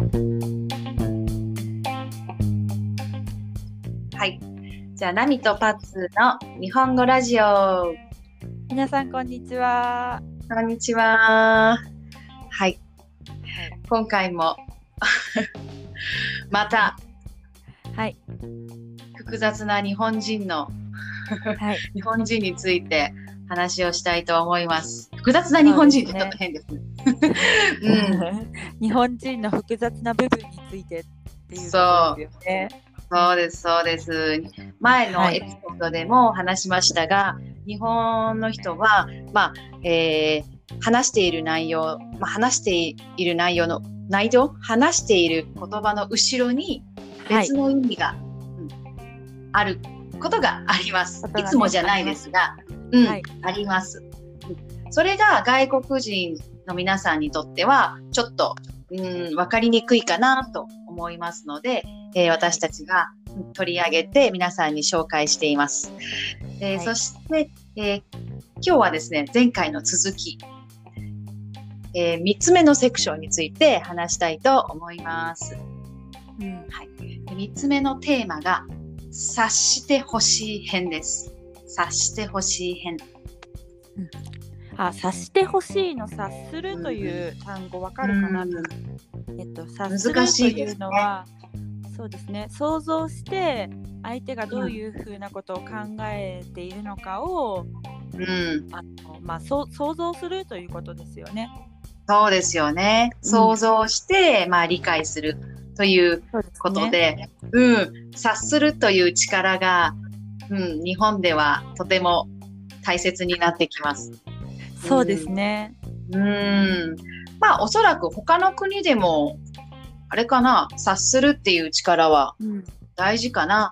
はい。じゃあ、ナミとパッツの日本語ラジオ。皆さんこんにちは。こんにちは。はい。今回も またはい。複雑な日本人のはい。日本人について話をしたいと思います。複雑な日本人ってちょっと変ですね。うん。日本人の複雑な部分についてっていうことですよね。そうです、そうです。前のエピソードでも話しましたが、日本の人は、まあ、えー話している内容、まあ、話している内容の内容、話している言葉の後ろにはい別。の意味が、うんあることがあります。いつもじゃないですが、うん、はいあります。うんそれが外国人の皆さんにとっては、ちょっと、うん、わかりにくいかなと思いますので、えー私たちがうん取り上げて皆さんに紹介しています。えーはいそして、えー今日はですね、前回の続き、え3つ目のセクションについて話したいと思います。うん3つ目のテーマが、察してほしい編です。察してほしい編。あ、察してほしいの察するという単語わかるかな、うん。えっと、察すると難しいうのは、そうですね、想像して相手がどういうふうなことを考えているのかを、うん、あのまあ、そう想像するということですよね。そうですよね。うん。想像して、まあ理解するというそうですね。ことで、うん、察するという力が、うん、日本ではとても大切になってきます。そうですね。うん、まあおそらく他の国でも、あれかな、察するっていう力はうん、大事かな。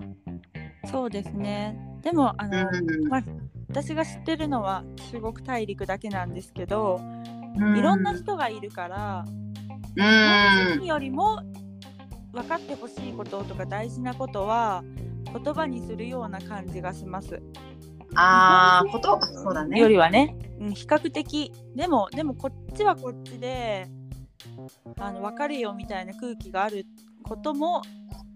そうですね。でもあうの、ん、まあ、私が知ってるのは中国大陸だけなんですけど、ういろんな人がいるから、う日本ん人、よりも分かってほしいこととか大事なことは言葉にするような感じがします。ああ、こと、そうだね。よりはね、うん、比較的でもでもこっちはこっちであの分かるよみたいな空気があることも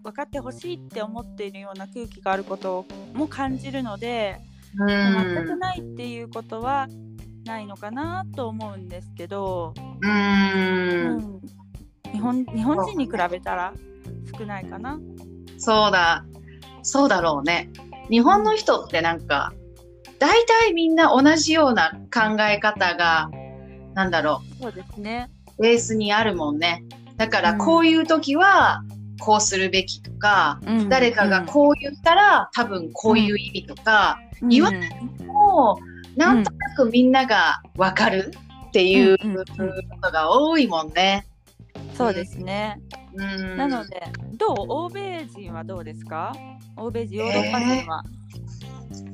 分かってほしいって思っているような空気があることも感じるので、う全くん、ないっていうことはないのかなと思うんですけど、う、うんん日本日本人に比べたら少ないかな。そうだ、そうだろうね。日本の人ってなんか、大体みんな同じような考え方が、なんだろそうですね。う、ベースにあるもんね。だからうんこういう時は、こうするべきとか、うん誰かがこう言ったら、多分こういう意味とか、うん言わもう、なんとなくみんながわかるっていうことが多いもんね。そうですね。うん、なので、どう？欧米人はどうですか？欧米人、ヨーロッパ人は。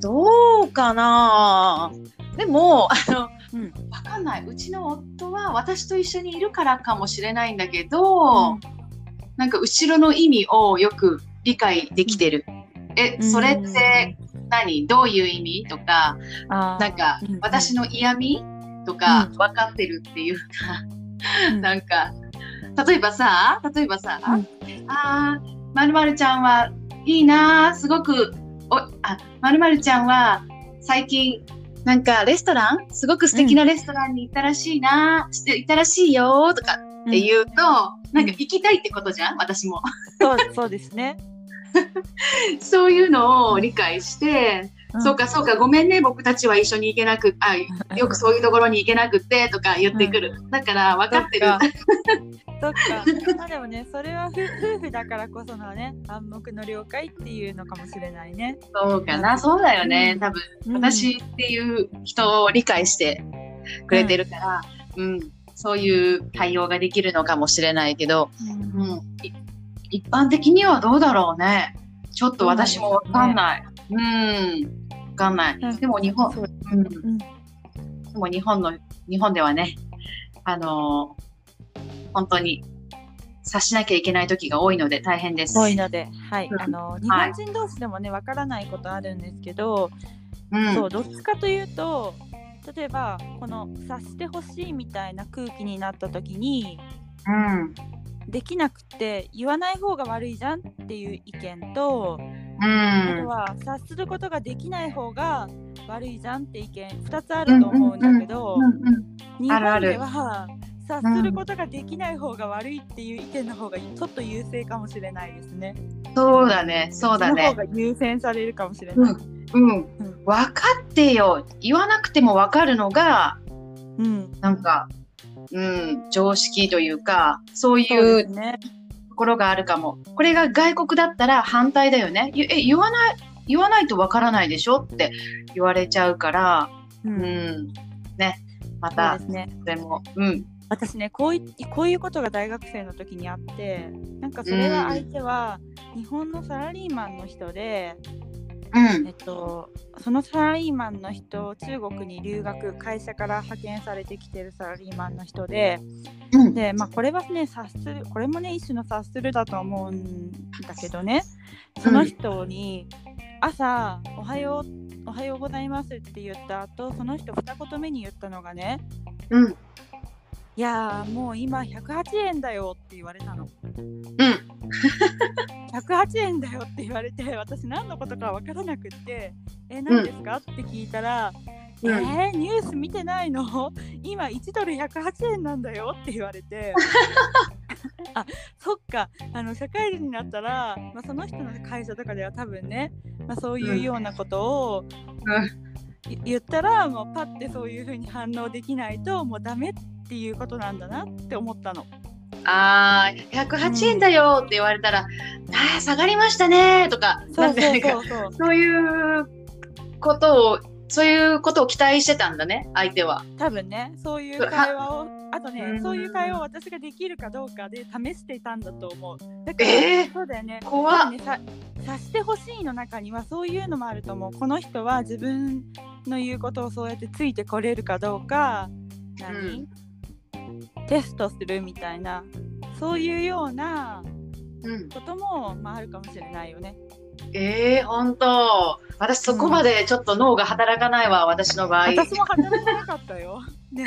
どうかな？でも、あの、うん。わかんない。うちの夫は私と一緒にいるからかもしれないんだけど、なんか後ろの意味をよく理解できてる。え、うん。それって何？どういう意味？とか、なんかうん私の嫌味？とかうん。分かってるっていうか、うん。なんか、例えばさ、例えばさ、うん。あー、まるまるちゃんはいいなー、すごく、お、あ、まるまるちゃんは最近、なんかレストラン？すごく素敵なレストランに行ったらしいな、して行ったらしいよーとかって言うと、なんか行きたいってことじゃん私も。そうそうですね。そういうのを理解して、んそうかそうか、ごめんね、僕たちは一緒に行けなく、あ、よくそういうところに行けなくってとか言ってくる。だから分かってる。そっか。まあでもね、それは夫夫婦だからこそのね、暗黙の了解っていうのかもしれないね。そうかな、そうだよね。うん。多分、うん。私っていう人を理解してくれてるから、うん、そういう対応ができるのかもしれないけど、うん。うん、い一般的にはどうだろうね。ちょっと私もわかんない。うん、わかんない。うん。でも日本、そう。うん、ん。でも日本の、日本ではね、あのー本当に察しなきゃいけない時が多いので大変です。多いので、はい、うん。あの日本人同士でもね、わからないことあるんですけど、うん、そうどっちかというと、例えばこの察してほしいみたいな空気になった時に、うん、できなくて言わない方が悪いじゃんっていう意見と、うあとん。は察することができない方が悪いじゃんって意見2つあると思うんだけど、日あるある本では察することができない方が悪いっていう意見の方がちょっと優勢かもしれないですね。そうだね、そうだねその方。が優先されるかもしれない。うん、うん、分かってよ。言わなくても分かるのが、うん、なんか、うん、常識というか、そういそうね。ところがあるかも。これが外国だったら反対だよね。ゆえ、言わない、言わないと分からないでしょって言われちゃうから、う、うんん、ね、また。それも、うん、私ねこういこういうことが大学生の時にあってなんかそれは相手は日本のサラリーマンの人で、うん。えっ、と、そのサラリーマンの人中国に留学会社から派遣されてきてるサラリーマンの人でうん、で、まあ、これはね察するこれもね一種の察するだと思うんだけどねその人に朝「おはようおはようございます」って言った後その人二言目に言ったのがねうん、「いやーもう今108円だよ」って言われたの。うん、108円だよって言われて私何のことか分からなくって「え何ですか?」って聞いたら「うん。えー、ニュース見てないの？今1ドル108円なんだよ」って言われて。あそっか。あの社会人になったら、まあ、その人の会社とかでは多分ね、まあ、そういうようなことを、い言ったらもうパッてそういう風に反応できないともうダメっていうことなんだなって思ったの。あー、108円だよって言われたら、あー、下がりましたねとか、そういうことを、そういうことを期待してたんだね、相手は。多分ねそういう会話をあとねうん。そういう会話を私ができるかどうかで試していたんだと思う。だから、えー？そうだよね。怖っ。さ察してほしいの中にはそういうのもあると思う。この人は自分の言うことをそうやってついてこれるかどうか。何、テストするみたいなそういうようなうん。ことも、まあ、あるかもしれないよね。えー、ほんと。私そこまでちょっと脳が働かないわ、私の場合。私も働かなかったよ。ね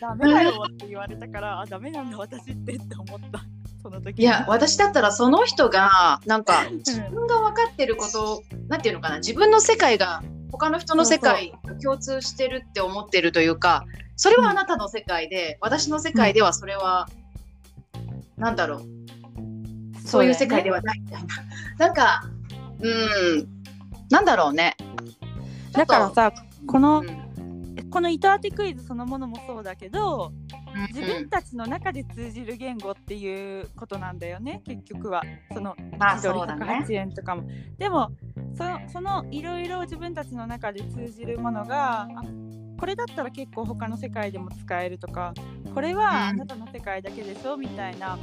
ダメだよって言われたから、あ、ダメなんだ私ってって思った。その時いや、私だったらその人が、なんか、うん自分が分かってること、なんていうのかな、自分の世界が他の人の世界と共通してるって思ってるというか、それはあなたの世界で、私の世界ではそれは、なんだろう、そういう世界では。はないみたいな。なんか、うん、なんだろうね。だからさ、この、うんこの糸当てクイズそのものもそうだけど、うん自分たちの中で通じる言語っていうことなんだよね、結局は。そのまあ1ドルそうだね108円とかも。でも、そのそのいろいろ自分たちの中で通じるものが、あこれだったら結構他の世界でも使えるとか、これはあうん。なたの世界だけでしょみたいな。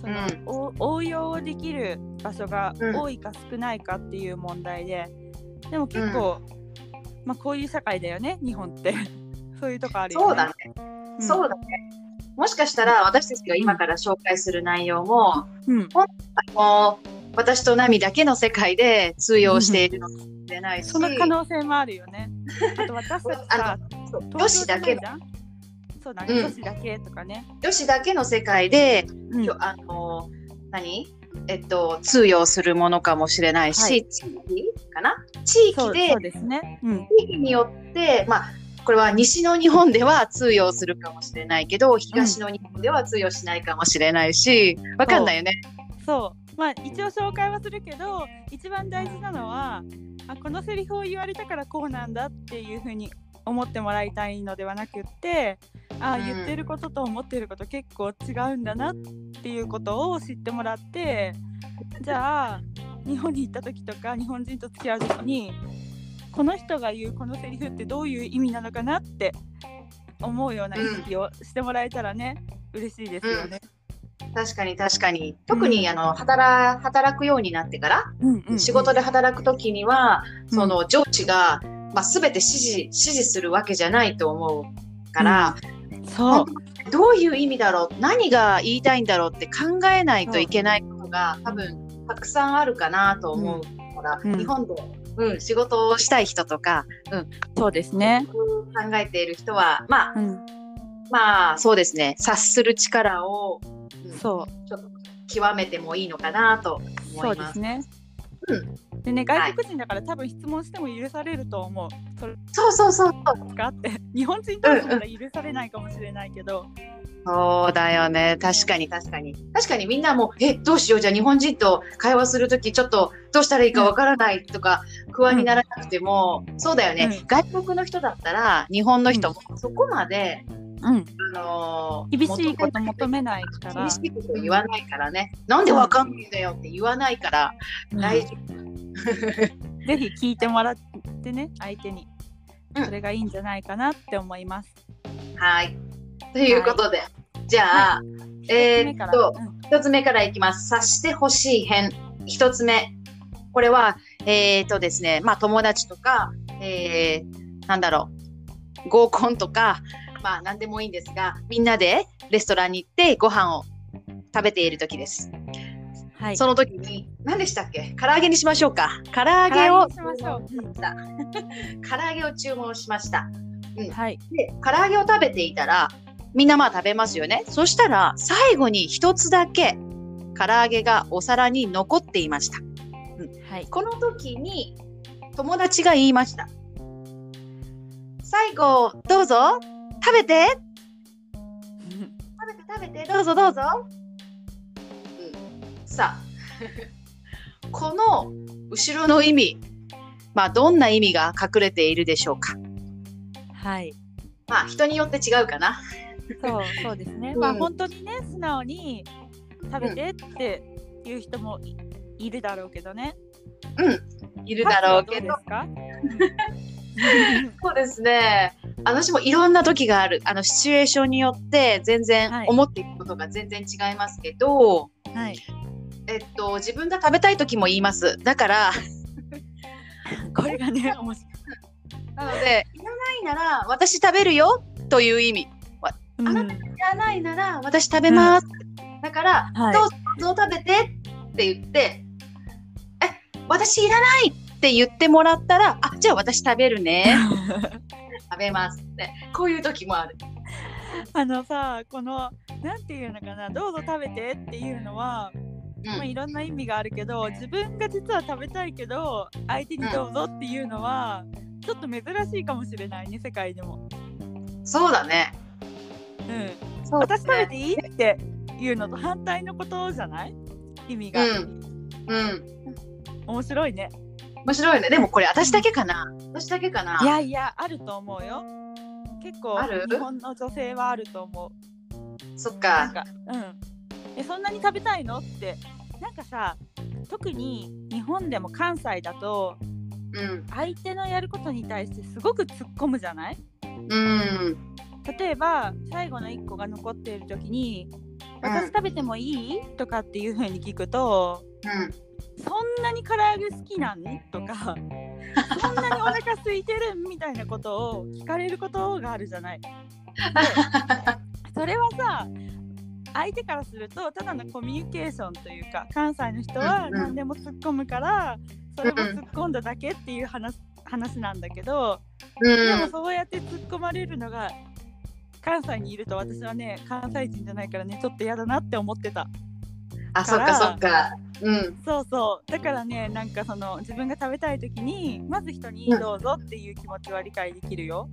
そのうん。お応用できる場所がうん。多いか少ないかっていう問題で、でも結構、まあこういう社会だよね日本って。そういうとこあるよね。そうだね。うん。そうだね。もしかしたら私たちが今から紹介する内容も、うん。もう私とナミだけの世界で通用しているのかもしれないし、その可能性もあるよね。あと私たちさ 女東子だけそうだね、うん。女子だけとかね、女子だけの世界で、うん。よあの何？えっと通用するものかもしれないし、はい。地域かな？地域でそうそうですね、うん、地域によってまあこれは西の日本では通用するかもしれないけど東の日本では通用しないかもしれないしわかんないよね。そうまあ一応紹介はするけど一番大事なのはあこのセリフを言われたからこうなんだっていうふうに思ってもらいたいのではなくってあ、うん言ってることと思ってること結構違うんだなっていうことを知ってもらってじゃあ日本に行った時とか日本人と付き合う時にこの人が言うこのセリフってどういう意味なのかなって思うような意識をしてもらえたらね、嬉しいですよね。確かに確かに。特に、あの働働くようになってからうんうん。うん仕事で働くときには、うん。その上司が、まあ、全て指示指示するわけじゃないと思うから、そう。どういう意味だろう何が言いたいんだろうって考えないといけないことが多分たくさんあるかなと思うから、うん。日本で、うん、仕事をしたい人とか、うん、そうですね。考えている人はまあうん、まあそうですね。察する力を、うんそうちょっと極めてもいいのかなと思そういます。ですね。うでね外国人だから多分質問しても許されると思う。それそうそうそうがあって 日本人としたら許されないかもしれないけど、そうだよね。確かに確かに。確かにみんなもう、え、どうしよう？じゃあ日本人と会話するとき、ちょっとどうしたらいいかわからないとか、不安にならなくても、そうだよね、うん外国の人だったら、日本の人もそこまで、うん、あのー厳しいこと求めないから厳しいこと言わないからね。なんでわかんないんだよって言わないから、大丈夫。ぜひ聞いてもらってね相手にうんそれがいいんじゃないかなって思います。はい。ということで、じゃあ、えーっと、一つ目からいきます。察してほしい編。一つ目。これは、えーっとですね、まあ友達とか、えー、なんだろう、合コンとか、まあ何でもいいんですが、みんなでレストランに行ってご飯を食べている時です。はい、その時に、何でしたっけ？唐揚げにしましょうか。唐揚唐げを。唐揚げを注文しました。はい、で、唐揚げを食べていたら、みんなまあ食べますよね。そしたら、最後に一つだけ、唐揚げがお皿に残っていました。はい、この時に、友達が言いました。最後、どうぞ、食べて、食べて食べて、どうぞどうぞ。うん、さあ、この後ろの意味、まあどんな意味が隠れているでしょうか。はい、まあ人によって違うかな。そうそうですね。うんまあ本当にね素直に食べてっていう人もいいるだろうけどね。うん、いるだろうけど そうですね。私もいろんな時がある。あの、シチュエーションによって全然はい思っていることが全然違いますけど、はい。えっと、自分が食べたい時も言います。だから、これがね面白い。なので、いらないなら私食べるよという意味。うんあなたいらないなら私食べます。だから、はいどうぞどうぞ食べてって言って、え、私いらないって言ってもらったら、あ、じゃあ私食べるね。食べますって。こういう時もある。あのさこのなんていうのかなどうぞ食べてっていうのは、うんまあ、いろんな意味があるけど自分が実は食べたいけど相手にどうぞっていうのは、ちょっと珍しいかもしれないね世界でも。そうだね。うん、そう私食べていいっていうのと反対のことじゃない？意味が、うん。うん。面白いね。面白いね。でもこれ私だけかな私だけかないやいやあると思うよ。結構ある？日本の女性はあると思う。そっなんか。かうんえそんなに食べたいのってなんかさ特に日本でも関西だとうん。相手のやることに対してすごく突っ込むじゃない？うん。例えば最後の1個が残っている時に「うん私食べてもいい?」とかっていう風に聞くとうん。「そんなに唐揚げ好きなん?」とか「そんなにお腹空いてる?」みたいなことを聞かれることがあるじゃない。でそれはさ相手からするとただのコミュニケーションというか関西の人は何でも突っ込むからそれも突っ込んだだけっていう話話なんだけどうでもん。そうやって突っ込まれるのが関西にいると私はね関西人じゃないからねちょっと嫌だなって思ってたあ、そっかそっか。うん。そうそう。だからねなんかその自分が食べたい時にまず人にうん。どうぞっていう気持ちは理解できるよ、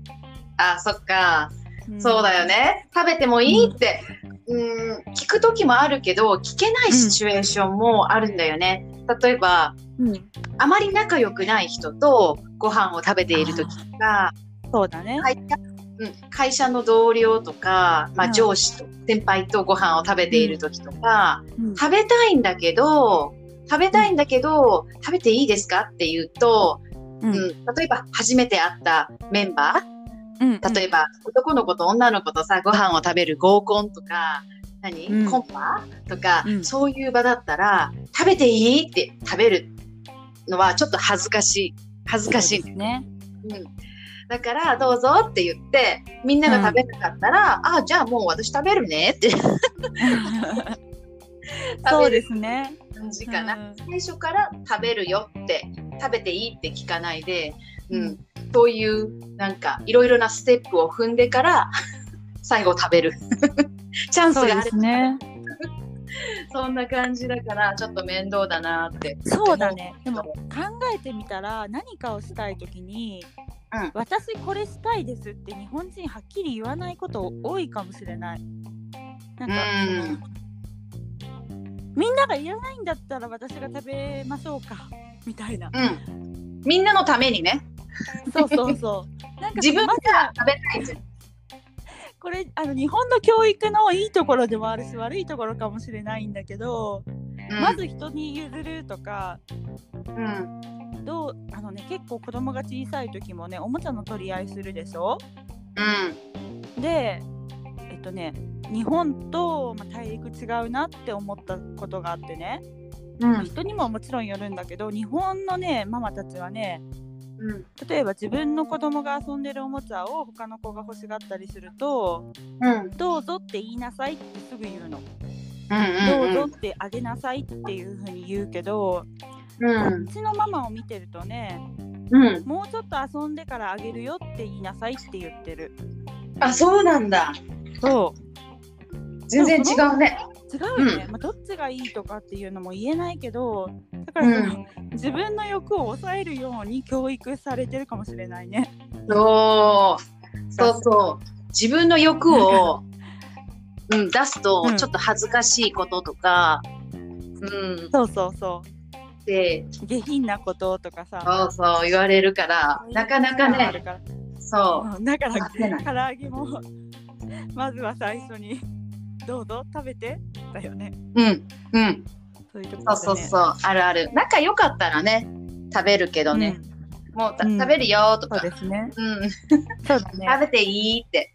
あ、そっか。ん。そうだよね。食べてもいいって、うん、聞く時もあるけど、聞けないシチュエーションもあるんだよね。例えば、うん、あまり仲良くない人とご飯を食べている時とか、そうだね、うん、会社の同僚とか、まあ、うん上司と先輩とご飯を食べている時とか、うん。食べたいんだけど、食べたいんだけど、食べていいですかって言うと、うん。うん、例えば初めて会ったメンバうん。ー、例えば男の子と女の子とさ、ご飯を食べる合コンとか、何、うん。コンパ？とか、うん。そういう場だったら、食べていいって食べるのはちょっと恥ずかしい。恥ずかしい。そうですね。うん。だから、どうぞって言って、みんなが食べなかったら、あ、じゃあもう私食べるねって そうですね感じかな。うん最初から食べるよって、食べていいって聞かないで、うん。そういう、なんか、いろいろなステップを踏んでから、最後食べる。チャンスがある。すねそんな感じだからちょっと面倒だなってそうだねでも考えてみたら何かをしたい時に、うん。私これしたいですって日本人はっきり言わないこと多いかもしれない。なんか、うん。みんながいらないんだったら私が食べましょうかみたいな。うん。みんなのためにね。そうそうそう。なんか自分が食べたいこれあの日本の教育のいいところでもあるし悪いところかもしれないんだけど、まず人に譲るとかうんどうあのね結構子供が小さい時もねおもちゃの取り合いするでしょ？うん。でえっとね日本と、まあ、大陸違うなって思ったことがあってね、うん。人にももちろんよるんだけど日本のねママたちはねうん。例えば自分の子供が遊んでるおもちゃを他の子が欲しがったりするとうん「どうぞ」って言いなさいってすぐ言うの。うんどうぞってあげなさいっていう風に言うけど、うん。こっちのママを見てるとねうん。もうちょっと遊んでからあげるよって言いなさいって言ってる。あそうなんだ。そう。全然違うね。違うよね、まあ、どっちがいいとかっていうのも言えないけどだからその、自分の欲を抑えるように教育されてるかもしれないね。そうそうそう。自分の欲を、うん、出すとうん。ちょっと恥ずかしいこととか、うん、そうそうそでう下品なこととかさ。そうそう言われるから。なかなかあねそううんだから唐揚げもまずは最初にどうぞ食べて。だよね。うんうん。そうね、そうそうそうあるある。仲良かったらね食べるけどね、もうたうん。食べるよとそうか、ですね。うん、そうだね。食べていいって。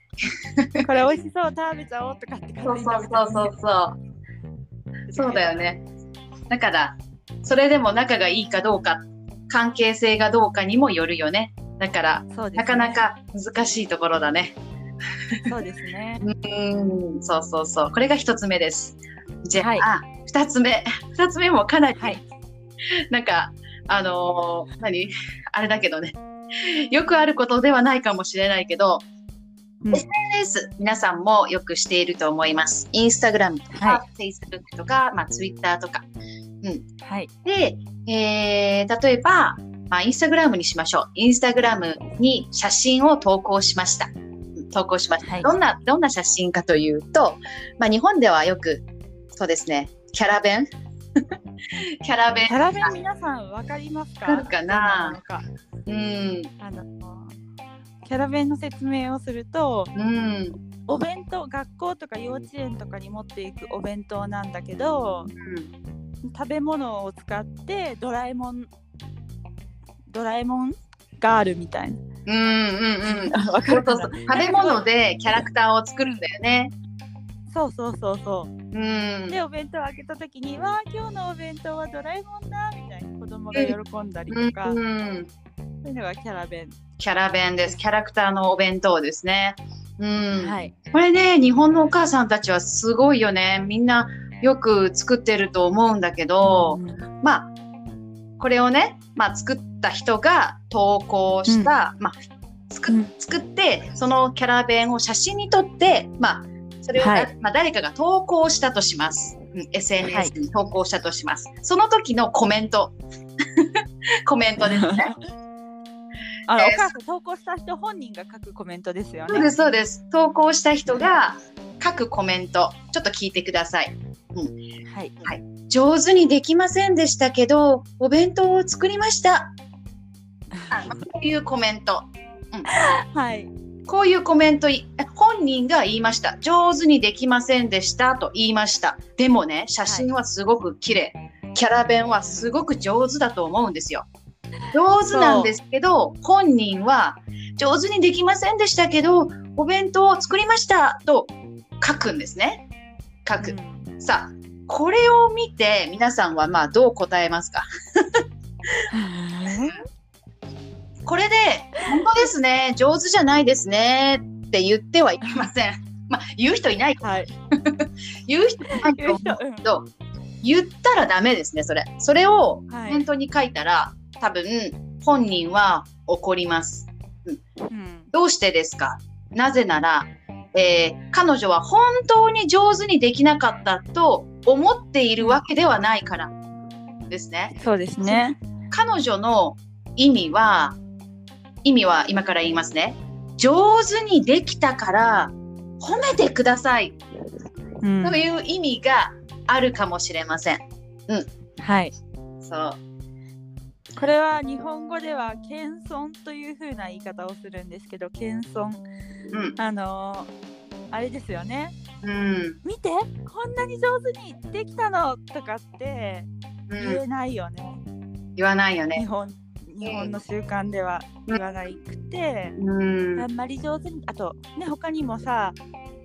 これ美味しそう食べちゃおうとかってそうそうそうそうそうう。そうだよね。だからそれでも仲がいいかどうか関係性がどうかにもよるよね。だからね。なかなか難しいところだね。そうですね。うんそうそうそう。これが一つ目です。じゃあ、はい。二つ目。二つ目もかなり、はい。なんかあのー何？あれだけどね。よくあることではないかもしれないけど、うん。SNS 皆さんもよくしていると思います。インスタグラムとか、は Facebook とか、まあ、Twitter とかはい。で、えー例えば、まあ、インスタグラムにしましょう。インスタグラムに写真を投稿しました。うん投稿しました。はい。どんな、どんな写真かというと、まあ、日本ではよく、そうですね、キャラ弁？キャラ弁。キャラ弁皆さんわかりますか？わかるかな？うん、あのキャラ弁の説明をするとうん、お弁当学校とか幼稚園とかに持っていくお弁当なんだけどうん。食べ物を使ってドラえもんドラえもんがあるみたいうんうんうん。な。わかそうるかな？そうそう食べ物でキャラクターを作るんだよね。そうそうそうそう。うん。でお弁当を開けた時に「わあ今日のお弁当はドラえもんだ」みたいな子供が喜んだりとか、うんそううんいうのがキャラ弁。キャラ弁です。キャラクターのお弁当ですね。うん。はい。これね、日本のお母さんたちはすごいよね。みんなよく作ってると思うんだけど、うんまあ、これをね、まあ、作った人が投稿した、まあ、作うん作って、そのキャラ弁を写真に撮って、まあ、それを、はいまあ、誰かが投稿したとします。うん SNS に投稿したとします。その時のコメント。コメントですね。あの、えーお母さん投稿した人本人が書くコメントですよね。そうです、そうです。投稿した人が書くコメント、ちょっと聞いてください。はい。上手にできませんでしたけど、お弁当を作りました。あこういうコメント。はい。こういうコメントい、本人が言いました。上手にできませんでしたと言いました。でもね、写真はすごく綺麗。キャラ弁はすごく上手だと思うんですよ。上手なんですけど、本人は上手にできませんでしたけど、お弁当を作りましたと書くんですね。書く。うんさあ、これを見て皆さんはまあどう答えますか？これで、本当ですね、上手じゃないですねって言ってはいけません。まあ、言う人いない。はい。言う人いないと言う人思うけど、言ったらダメですね、それ。それをはいコメントに書いたら、多分、本人は怒ります。うん。どうしてですか？なぜなら、えー彼女は本当に上手にできなかったと思っているわけではないからですね。そうですね。彼女の意味は、意味は今から言いますね。上手にできたから褒めてくださいうんという意味があるかもしれません。はい。そう。これは日本語では謙遜という風な言い方をするんですけど謙遜うん。あのーあれですよねうん。見てこんなに上手にできたのとかってうん、言えないよね、言わないよね。日本日本の習慣では言わないくて、うん。あんまり上手にあとね他にもさ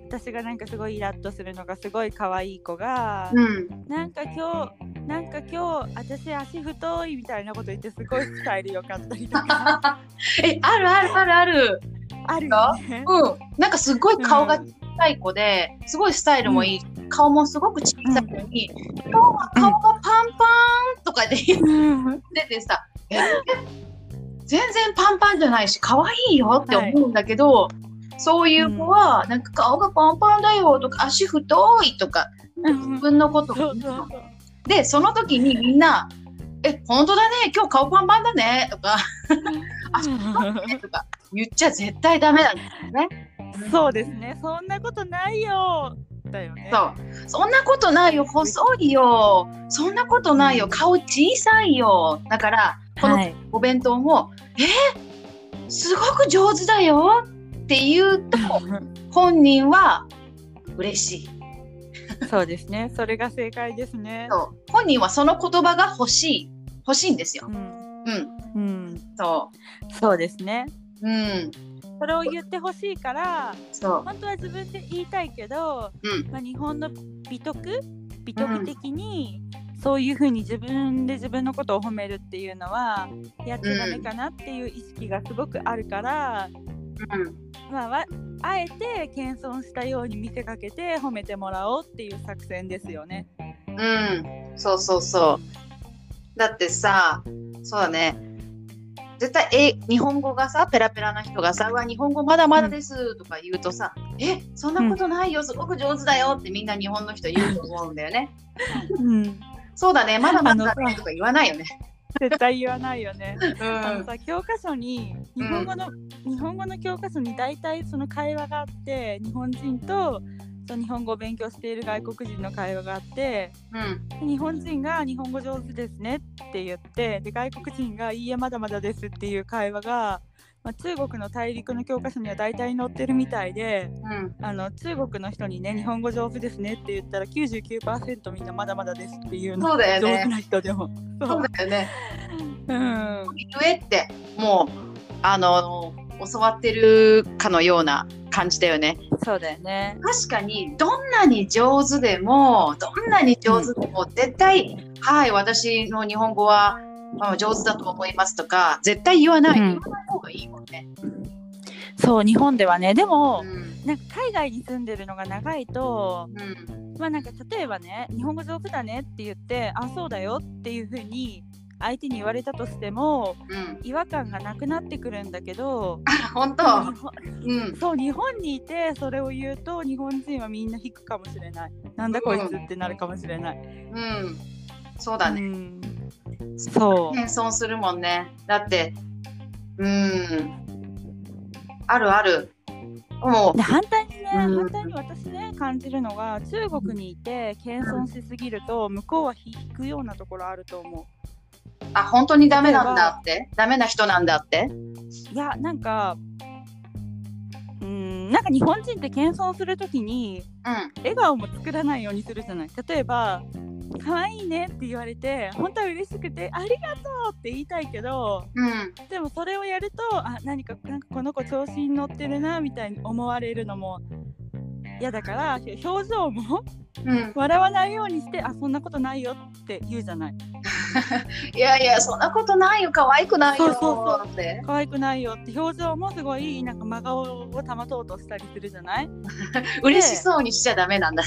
私がなんかすごいイラッとするのがすごい可愛い子が、うん。なんか今日なんか今日私足太いみたいなこと言ってすごいスタイル良かったりとか え、あるあるあるある。あるよね。うん。なんかすっごい顔が小さい子で、すごいスタイルもいい。顔もすごく小さいのに、今日は顔がパンパンとかで言うんっててさ、え全然パンパンじゃないし、可愛いよって思うんだけど、そういう子は、なんか顔がパンパンだよとか、足太いとか、自分のことで、その時にみんな、え、本当だね、今日顔パンパンだねとか、足太いねとか言っちゃ絶対ダメなんですよね。そうですね。そんなことないよ。だよね。そう。そんなことないよ、細いよ。そんなことないよ、顔小さいよ。だから、このはい。お弁当も、えすごく上手だよって言うと、本人は嬉しい。そうですね。それが正解ですね。本人はその言葉が欲しい。欲しいんですよう。ん。うん。うん。そそうですね。う。うん。それを言ってほしいから、そう。本当は自分で言いたいけど、うん。まあ、日本の美徳？美徳的に、そういうふうに自分で自分のことを褒めるっていうのはやっちゃダメかなっていう意識がすごくあるから、うん。まあわ、あえて謙遜したように見せかけて褒めてもらおうっていう作戦ですよね。うん。そうそうそう。だってさ、そうだね。絶対え日本語がさペラペラな人がさ「うわ日本語まだまだです」とか言うとさ「えそんなことないよすごく上手だよ」ってみんな日本の人言うと思うんだよね。うん、そうだねまだまだとか言わないよね。絶対言わないよね。うあのさ教科書に日本語の、日本語の教科書に大体その会話があって日本人とその日本語を勉強している外国人の会話があってうん。日本人が日本語上手ですねって言ってで外国人がいいえまだまだですっていう会話が、まあ、中国の大陸の教科書には大体載ってるみたいでうんあの中国の人にね日本語上手ですねって言ったら99%みんなまだまだですっていうのそうだよね上手な人でも。そうだよね。うん言えってもうあの教わってるかのような感じだよね。そうだよね。確かにどんなに上手でもどんなに上手でも絶対、はい私の日本語は、まあ、上手だと思いますとか絶対言わない、うん。言わない方がいいもんね。そう日本ではね。でも、うん。なんか海外に住んでるのが長いとうん。まあなんか例えばね日本語上手だねって言ってあそうだよっていう風に相手に言われたとしてもうん、違和感がなくなってくるんだけどあ本当、うん、そう日本にいてそれを言うと日本人はみんな引くかもしれない。なんだこいつってなるかもしれない、うん、そうだね、うん、そう。謙遜するもんね。だってうん。あるある。もで反対にね、うん。反対に私ね感じるのが中国にいて謙遜しすぎると向こうは引くようなところあると思う。うあ本当にダメなんだって？ダメな人なんだって？いやなんかうーんなんか日本人って謙遜するときにうん。笑顔も作らないようにするじゃない。例えば可愛いねって言われて本当は嬉しくてありがとうって言いたいけどうん。でもそれをやるとあ何かなんかこの子調子に乗ってるなみたいに思われるのも嫌だから表情もうん。笑わないようにしてあそんなことないよって言うじゃない。いやいやそんなことないよ可愛くないよ。そうそうそって。可愛くないよって表情もすごいなんか真顔を保とうとしたりするじゃない？嬉しそうにしちゃダメなんだ。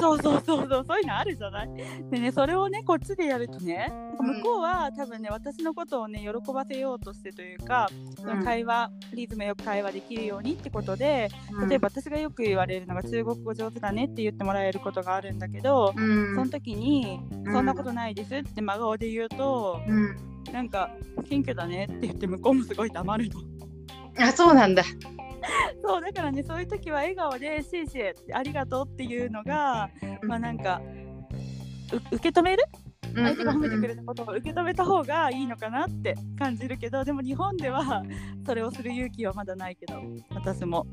そうそうそうそうそういうのあるじゃない？でねそれをねこっちでやるとねうん。向こうは多分ね私のことをね喜ばせようとしてというか、その会話リズムよく会話できるようにってことで例えば私がよく言われるのが中国語上手だねって言ってもらえるこことがあるんだけど、うん。その時に「うんそんなことないです」って真顔で言うと、うん。なんか「謙虚だね」って言って向こうもすごい黙るの。あそうなんだ。そうだからねそういう時は笑顔で「シェイシェイありがとう」っていうのがまあなんかう受け止める？相手が褒めてくれたことを受け止めた方がいいのかなって感じるけどでも日本ではそれをする勇気はまだないけど私も。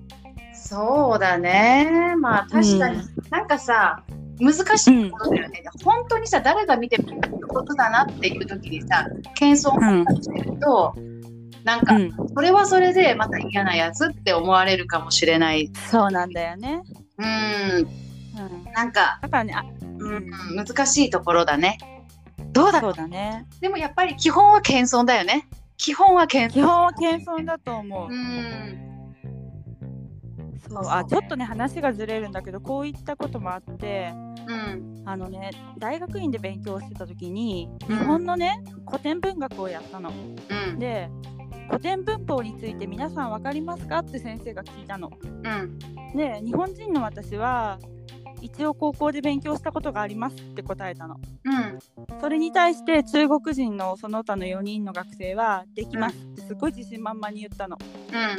そうだね。まあ確かに、なんかさ難しいところだよね、本当にさ誰が見てもことだなっていう時にさ謙遜うんしてると、なんかうん、それはそれでまた嫌なやつって思われるかもしれない。そうなんだよね。うん。うん、なんか、だからねあうん、難しいところだね。どうだそうだね。でもやっぱり基本は謙遜だよね。基本は謙遜。基本は謙遜だと思う。うんそうあちょっとね話がずれるんだけどこういったこともあってうんあのね大学院で勉強してた時にうん日本のね古典文学をやったの。うんで古典文法について皆さん分かりますかって先生が聞いたの。うんで日本人の私は一応高校で勉強したことがありますって答えたの。うんそれに対して中国人のその他の4人の学生はできますってすごい自信満々に言ったの。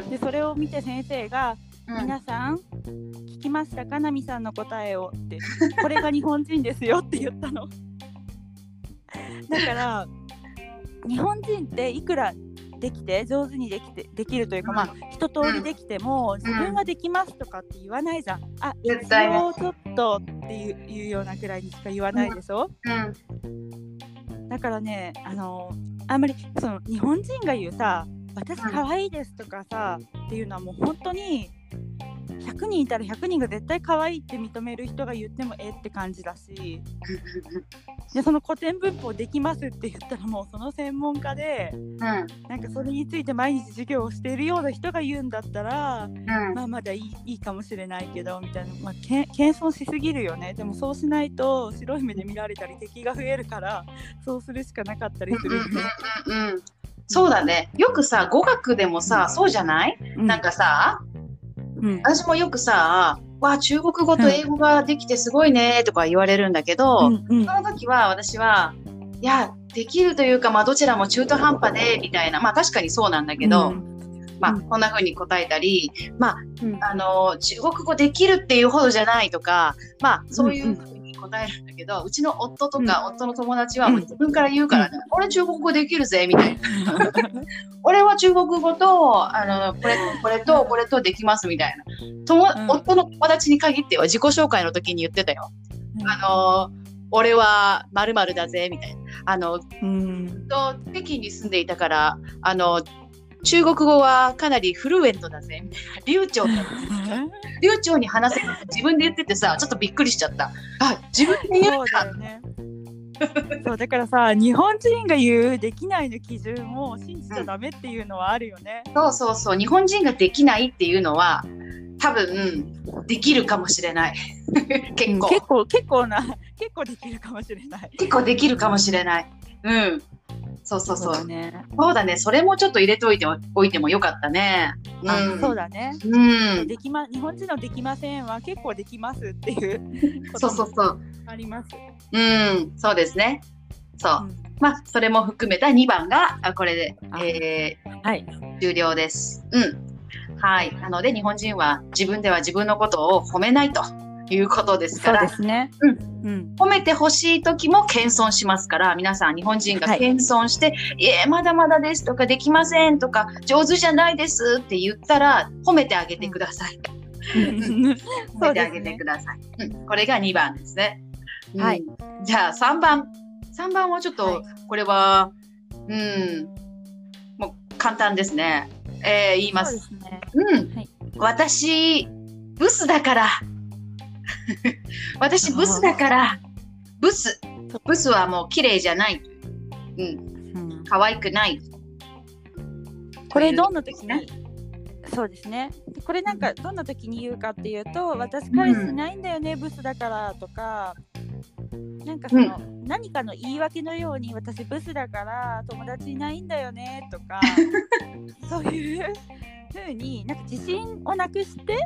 うんでそれを見て先生がうん。皆さん聞きましたか？ナミさんの答えを。って。これが日本人ですよって言ったの。だから日本人っていくらできて上手にできてできるというか、まあ一通りできても、自分ができますとかって言わないじゃん、あ一絶対ね応ちょっとっていういうようなくらいにしか言わないでしょ、うん。だからねあのあんまりその日本人が言うさ私可愛いですとかさ、っていうのはもう本当に100人いたら100人が絶対可愛いって認める人が言ってもええって感じだし。でその古典文法できますって言ったらもうその専門家でうん。なんかそれについて毎日授業をしているような人が言うんだったらうん。まあまだいいいいかもしれないけどみたいな、まあ、け謙遜しすぎるよね。でもそうしないと白い目で見られたり敵が増えるからそうするしかなかったりするよね。うんそうだね。よくさ語学でもさそうじゃない、うん。なんかさうん。私もよくさ「わあ中国語と英語ができてすごいね」とか言われるんだけど、うんうん。その時は私は「いやできるというか、まあ、どちらも中途半端で」みたいな。まあ確かにそうなんだけど、うん。まあうん。こんな風に答えたり、まあうん。あの中国語できるっていうほどじゃないとか、まあそういうふうに答えるんだけど、うちの夫とか夫の友達はもう自分から言うからね、俺中国語できるぜみたいな。俺は中国語とあのこれこれとこれとできますみたいな。夫の友達に限っては自己紹介の時に言ってたよ。あの俺はまるだぜみたいな。あのうんと北京に住んでいたからあの中国語はかなりフルエントだぜ。みたいな流暢だ流暢に話せるって自分で言っててさちょっとびっくりしちゃった。あ自分で言そううかだよね。そうだからさ日本人が言うできないの基準を信じちゃダメっていうのはあるよね。そうそうそう。日本人ができないっていうのは多分できるかもしれない。結構、結構結構な結構できるかもしれない。結構できるかもしれない。うんそうそうそう。だね。そうだね。それもちょっと入れておいておいてもよかったね。あうん。そうだね。うん。できま日本人のできませんは結構できますっていう こそうそうそう。あります。うん。そうですね。そう、うん。まあそれも含めた2番があこれで、あえはい。ー終了です。うん。はい。なので日本人は自分では自分のことを褒めないということですかそうらですね。うんうん。褒めてほしい時も謙遜しますから皆さん日本人がはい謙遜して「いえまだまだです」とか「できません」とか「上手じゃないです」って言ったら褒めてあげてください。褒めてあげてください。うん、これが2番ですね。はいうん。じゃあ3番。3番はちょっと、はいこれは、うん、もう簡単ですね。えー言いま。そうすね。うん。はい私、ブスだから。私、ブスだから。ブス。ブスはもう綺麗じゃない。うん。うん可愛くない。これどんな時にそうですねこれなんかどんな時に言うかっていうと私彼氏いないんだよね、ブスだからとかなんかその、何かの言い訳のように私ブスだから友達いないんだよねとか そういう風になんか自信をなくして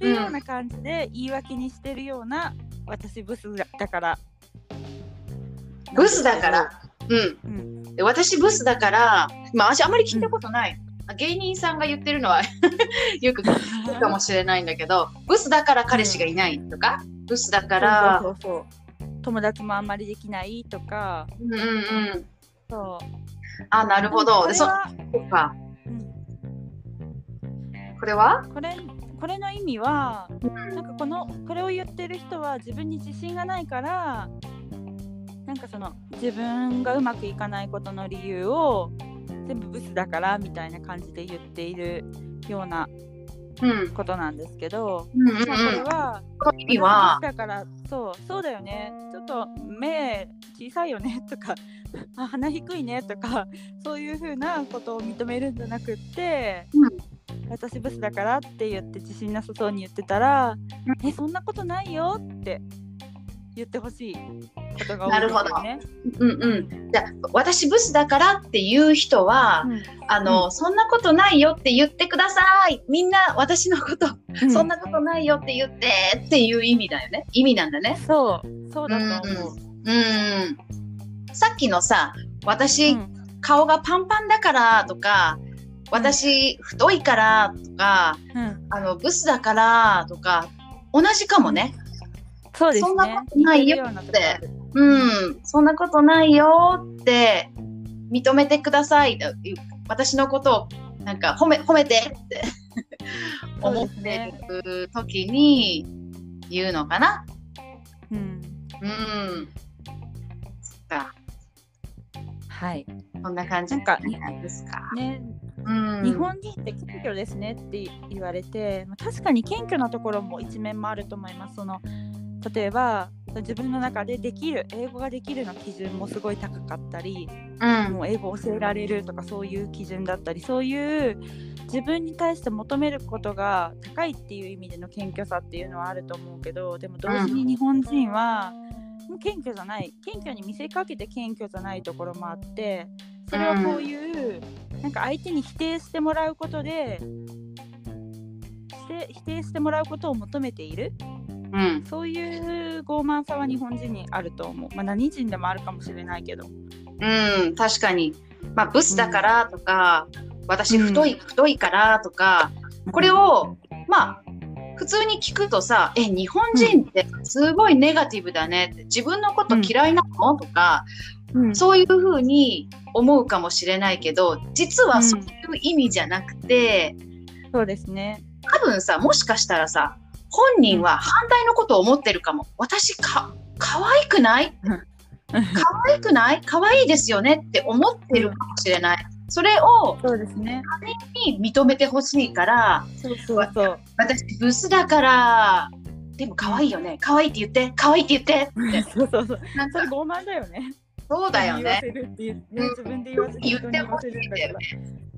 るような感じで言い訳にしてるような私ブスだだからブスだから。うん。うんで私ブスだから、まあ私あんまり聞いたことない。芸人さんが言ってるのは よく聞くかもしれないんだけど、ブスだから彼氏がいないとか、ブスだから、そうそうそうそう友達もあんまりできないとかうんうんうん。そうあ、なるほど。でそそうか。うんこれは？これこれの意味はうんなんかこのこれを言ってる人は自分に自信がないからなんかその自分がうまくいかないことの理由を全部ブスだからみたいな感じで言っているようなうん。ことなんですけど、うんうんうん。まあ、これは意味はだからそうそうだよねちょっと目小さいよねとかあ鼻低いねとかそういうふうなことを認めるんじゃなくって、うん私ブスだからって言って自信なさそうに言ってたら、えそんなことないよって言ってほしいことが多いですよね。うんうん。じゃあ私ブスだからっていう人は、うんあの、そんなことないよって言ってください。みんな私のこと、うんそんなことないよって言ってっていう意味だよね。意味なんだね。そうそうだと思う。うん。さっきのさ、私、うん顔がパンパンだからとか、私太いからとか、うんあのブスだからとか、同じかもね。そうですね。そんなことないよ似てうん、そんなことないよって認めてください。私のことをなんか褒め褒めてって 思ってる時に言うのかな。うんうん。そっか。はい。こんな感じなんですか？ね、うん。日本人って謙虚ですねって言われて、まあ確かに謙虚なところも一面もあると思います。その例えば自分の中でできる英語ができるの基準もすごい高かったり、うん。もう英語を教えられるとかそういう基準だったりそういう自分に対して求めることが高いっていう意味での謙虚さっていうのはあると思うけどでも同時に日本人は、もう謙虚じゃない謙虚に見せかけて謙虚じゃないところもあってそれはこういう、なんか相手に否定してもらうことでして否定してもらうことを求めているうん。そういう傲慢さは日本人にあると思う、まあ、何人でもあるかもしれないけどうん。確かに。まあ、ブスだからとか、私太い、太いからとか、これを、まあ、普通に聞くとさ、え、日本人ってすごいネガティブだねって、自分のこと嫌いなのとか、うん。そういうふうに思うかもしれないけど、実はそういう意味じゃなくて、そうですね。多分さ、もしかしたらさ、本人は反対のことを思ってるかも。私か、可愛くない？可愛くない？可愛いですよねって思ってるかもしれない。それをそうですね。に認めてほしいから、そうそうそう。私ブスだから、でも可愛いよね。可愛いって言って、可愛いって言って。そうそうそう。なんかそれ傲慢だよねそうだよね。自分で言わせて言ってほしいんだよね。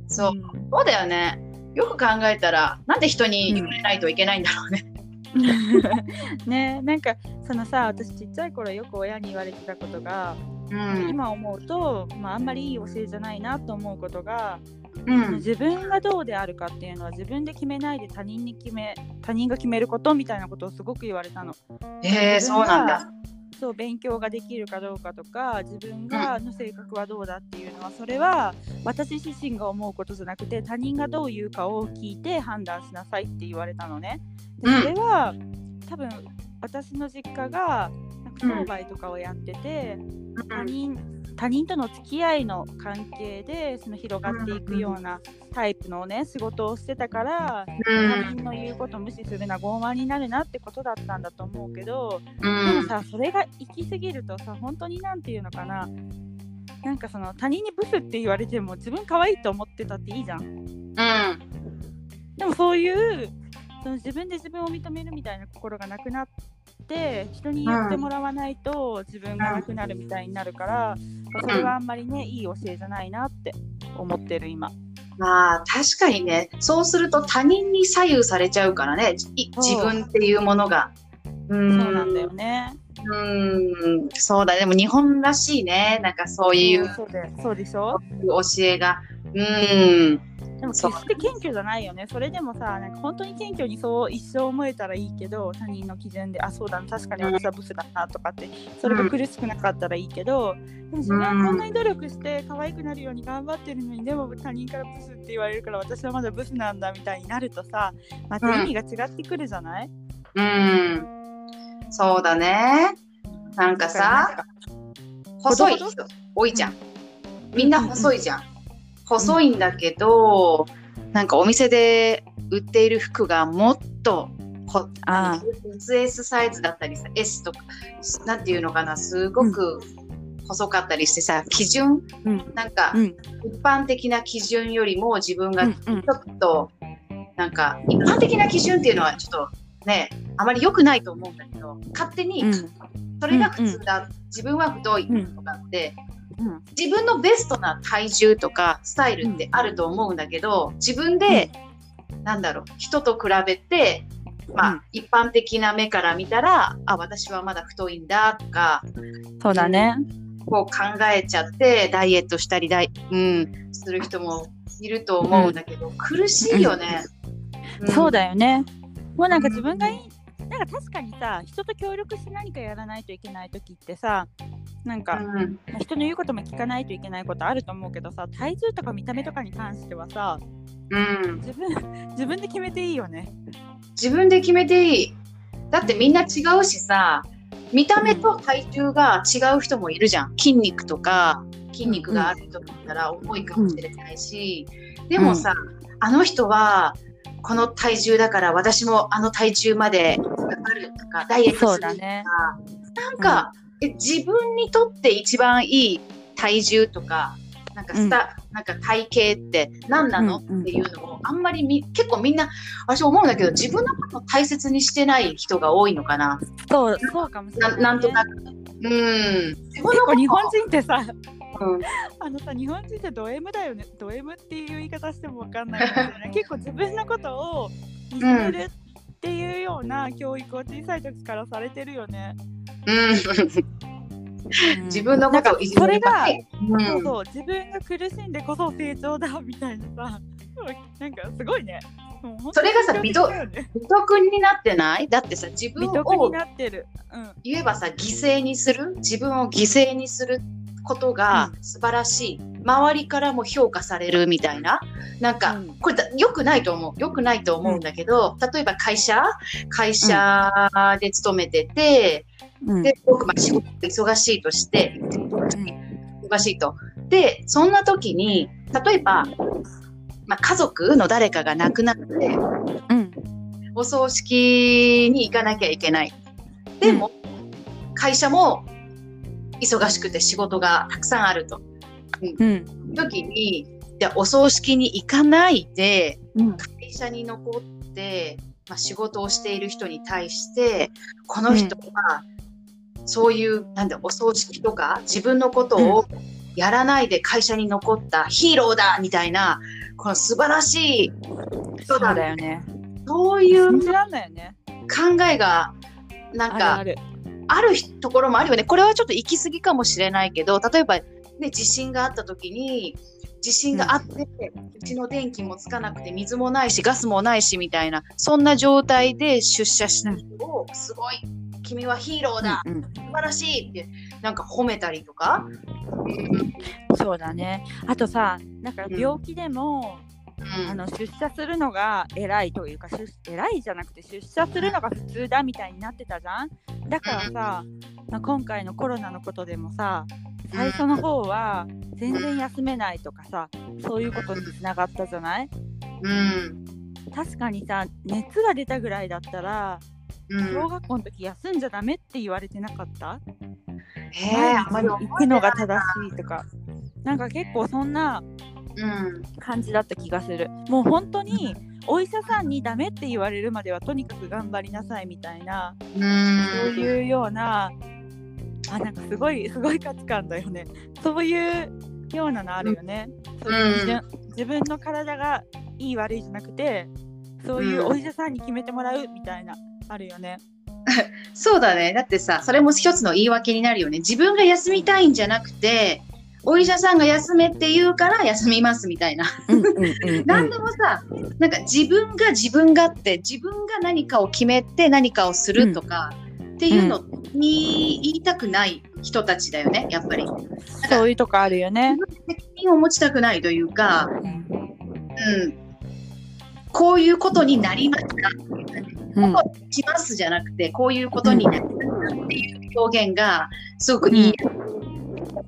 そう、んそうだよね。よく考えたら、なんで人に言われないといけないんだろうね。ねなんかそのさ私ちっちゃい頃よく親に言われてたことが、うん。今思うと、まあ、あんまりいい教えじゃないなと思うことが、うん。自分がどうであるかっていうのは自分で決めないで他人に決め他人が決めることみたいなことをすごく言われたの。えー、そうなんだ。そう勉強ができるかどうかとか自分がの性格はどうだっていうのはそれは私自身が思うことじゃなくて他人がどう言うかを聞いて判断しなさいって言われたのね。でうんそれは、多分私の実家が商売とかをやってて、他人他人との付き合いの関係でその広がっていくようなタイプのね仕事をしてたから、他人の言うこと無視するな傲慢になるなってことだったんだと思うけど、うでもん。さそれが行き過ぎるとさ本当になんていうのかな。なんかその他人にブスって言われても自分可愛いと思ってたっていいじゃん。うん。でもそういうその自分で自分を認めるみたいな心がなくなって人に言ってもらわないと自分がなくなるみたいになるから、それはあんまりねいい教えじゃないなって思ってる今。まあ確かにね、そうすると他人に左右されちゃうからね、自分っていうものが。うん。そうなんだよね。うん、そうだ、でも日本らしいね、なんかそういうそうでそうでしょ？教えが。うん、でも決して謙虚じゃないよね。それでもさ、なんか本当に謙虚にそう一生思えたらいいけど、他人の基準で、あ、そうだな、確かに私はブスだなとかって、それが苦しくなかったらいいけど、でも自分はこんなに努力して可愛くなるように頑張ってるのに、でも他人からブスって言われるから私はまだブスなんだみたいになるとさ、また意味が違ってくるじゃない、うん。そうだね。なんかさ、細い人多いじゃん。みんな細いじゃん。細いんだけど、なんかお店で売っている服がもっとこああ。S サイズだったりさ S とかなんていうのかなすごく細かったりしてさ基準？うん。なんかうん。一般的な基準よりも自分がうんちょっとなんか一般的な基準っていうのはちょっとねあまり良くないと思うんだけど勝手にうん。それが普通だ、自分は太いとかって、うん自分のベストな体重とかスタイルってあると思うんだけど自分で、なんだろう人と比べてまあ、うん一般的な目から見たらあ私はまだ太いんだとかそうだね。こう考えちゃってダイエットしたりダイ、うん、する人もいると思うんだけど、苦しいよね。そうだ。だよね。もうなんか自分がいい、なんか確かにさ、人と協力して何かやらないといけない時ってさ、なんか、うん、まあ人の言うことも聞かないといけないことあると思うけどさ、体重とか見た目とかに関してはさ、うん、自分 自分で決めていいよね。自分で決めていい。だってみんな違うしさ見た目と体重が違う人もいるじゃん。筋肉とか筋肉がある人だったら重いかもしれないし、でもさ、あの人はこの体重だから私もあの体重までかかるとかダイエットするとか、だね。なんか、え自分にとって一番いい体重とかなんかスタ、なんか体型って何なの、うんうんっていうのをあんまりみ結構みんな私思うんだけど自分のことを大切にしてない人が多いのかな。そう、そうかもしれな、なね。なんとなく。うん。結構日本人ってさ、うん。あのさ、日本人ってド M だよね。ド M っていう言い方してもわかんないかもしれない。結構自分のことを見つめるっていうような教育を小さい時からされてるよね。うん。自分のことをいじめるそれが、うん。そうそう自分が苦しんでこそ成長だみたいなさ。なんかすごいね。それがさ成長的だよね。美徳になってない？だってさ自分美徳にをなってる。うん。言えばさ犠牲にする？自分を犠牲にする？ことが素晴らしい、周りからも評価されるみたいな。なんか、うん。これだ良くないと思う。良くないと思うんだけど、例えば会社？会社で勤めてて、うん。で僕まあ仕事が忙しいとして忙しいと。でそんな時に例えば、まあ、家族の誰かが亡くなってうん。お葬式に行かなきゃいけない。でも、会社も忙しくて仕事がたくさんあると。うん。時に、じゃあお葬式に行かないで、うん。会社に残って、まあ、仕事をしている人に対して、この人は、そういう、なんだ、お葬式とか、自分のことをやらないで会社に残ったヒーローだみたいな、この素晴らしいそう人だだよね。そういう考えが、なんか、あるあるところもあるよね。これはちょっと行き過ぎかもしれないけど、例えば、ね、地震があった時に、地震があって、うちの電気もつかなくて、水もないし、ガスもないし、みたいな、そんな状態で出社した人を、すごい、君はヒーローだ、うんうん素晴らしいって、なんか褒めたりとか。うんそうだねあとさなんか病気でも、あの出社するのが偉いというか出偉いじゃなくて出社するのが普通だみたいになってたじゃん？だからさ、まあ、今回のコロナのことでもさ最初の方は全然休めないとかさそういうことにつながったじゃない？うん。確かにさ熱が出たぐらいだったらうん。小学校の時休んじゃダメって言われてなかった？へえ、あんまり行くのが正しいとか。なんか結構そんなうん。感じだった気がするもう本当にお医者さんにダメって言われるまではとにかく頑張りなさいみたいなうん。そういうようなあなんかすごいすごい価値観だよねそういうようなのあるよね、そういう自分の体がいい悪いじゃなくてそういうお医者さんに決めてもらうみたいなあるよね そうだね。だってさ、それも一つの言い訳になるよね。自分が休みたいんじゃなくて、お医者さんが休めって言うから休みますみたいな。うんうんうんうん 何でもさ、なんか自分が自分がって、自分が何かを決めて何かをするとか、っていうのに言いたくない人たちだよね、やっぱり。そういうとこあるよね。責任を持ちたくないというか、うんうん。こういうことになりました。うんしますじゃなくて、こういうことになりましたっていう表現がすごくいい、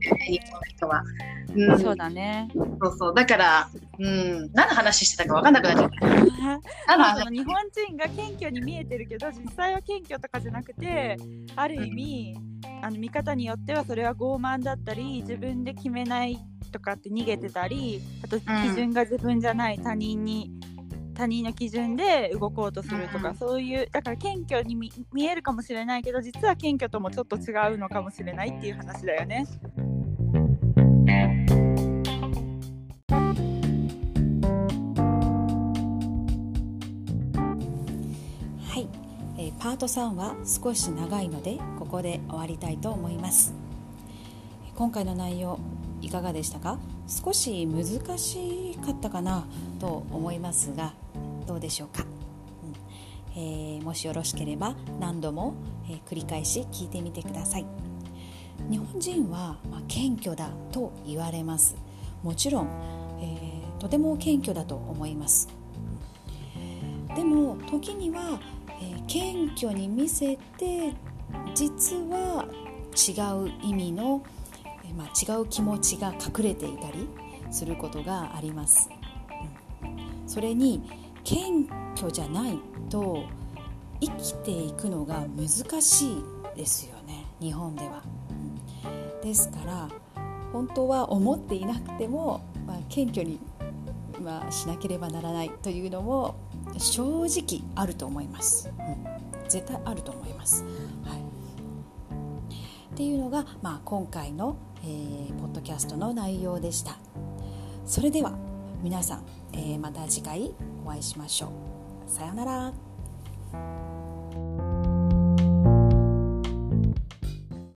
日本の人は。うん、そうだね。そうそう。だから、うん、何の話してたか分かんなくなっちゃった。あその日本人が謙虚に見えてるけど実際は謙虚とかじゃなくてある意味あの見方によってはそれは傲慢だったり自分で決めないとかって逃げてたりあと基準が自分じゃない他人に他人の基準で動こうとするとか、うんそういうだから謙虚に見見えるかもしれないけど実は謙虚ともちょっと違うのかもしれないっていう話だよね。はい、えーパート3は少し長いのでここで終わりたいと思います。今回の内容いかがでしたか？少し難しかったかなと思いますがどうでしょうか、うん。えーもしよろしければ何度も、えー繰り返し聞いてみてください。日本人は、まあ、謙虚だと言われます。もちろん、えーとても謙虚だと思います。でも時には、えー謙虚に見せて実は違う意味の、えーまあ、違う気持ちが隠れていたりすることがあります、うん。それに謙虚じゃないと生きていくのが難しいですよね日本では、ですから本当は思っていなくても、まあ、謙虚に、まあ、しなければならないというのも正直あると思います、うん、絶対あると思います、はい、っていうのが、まあ、今回の、えーポッドキャストの内容でした。それでは。皆さん、えーまた次回お会いしましょう。さようなら。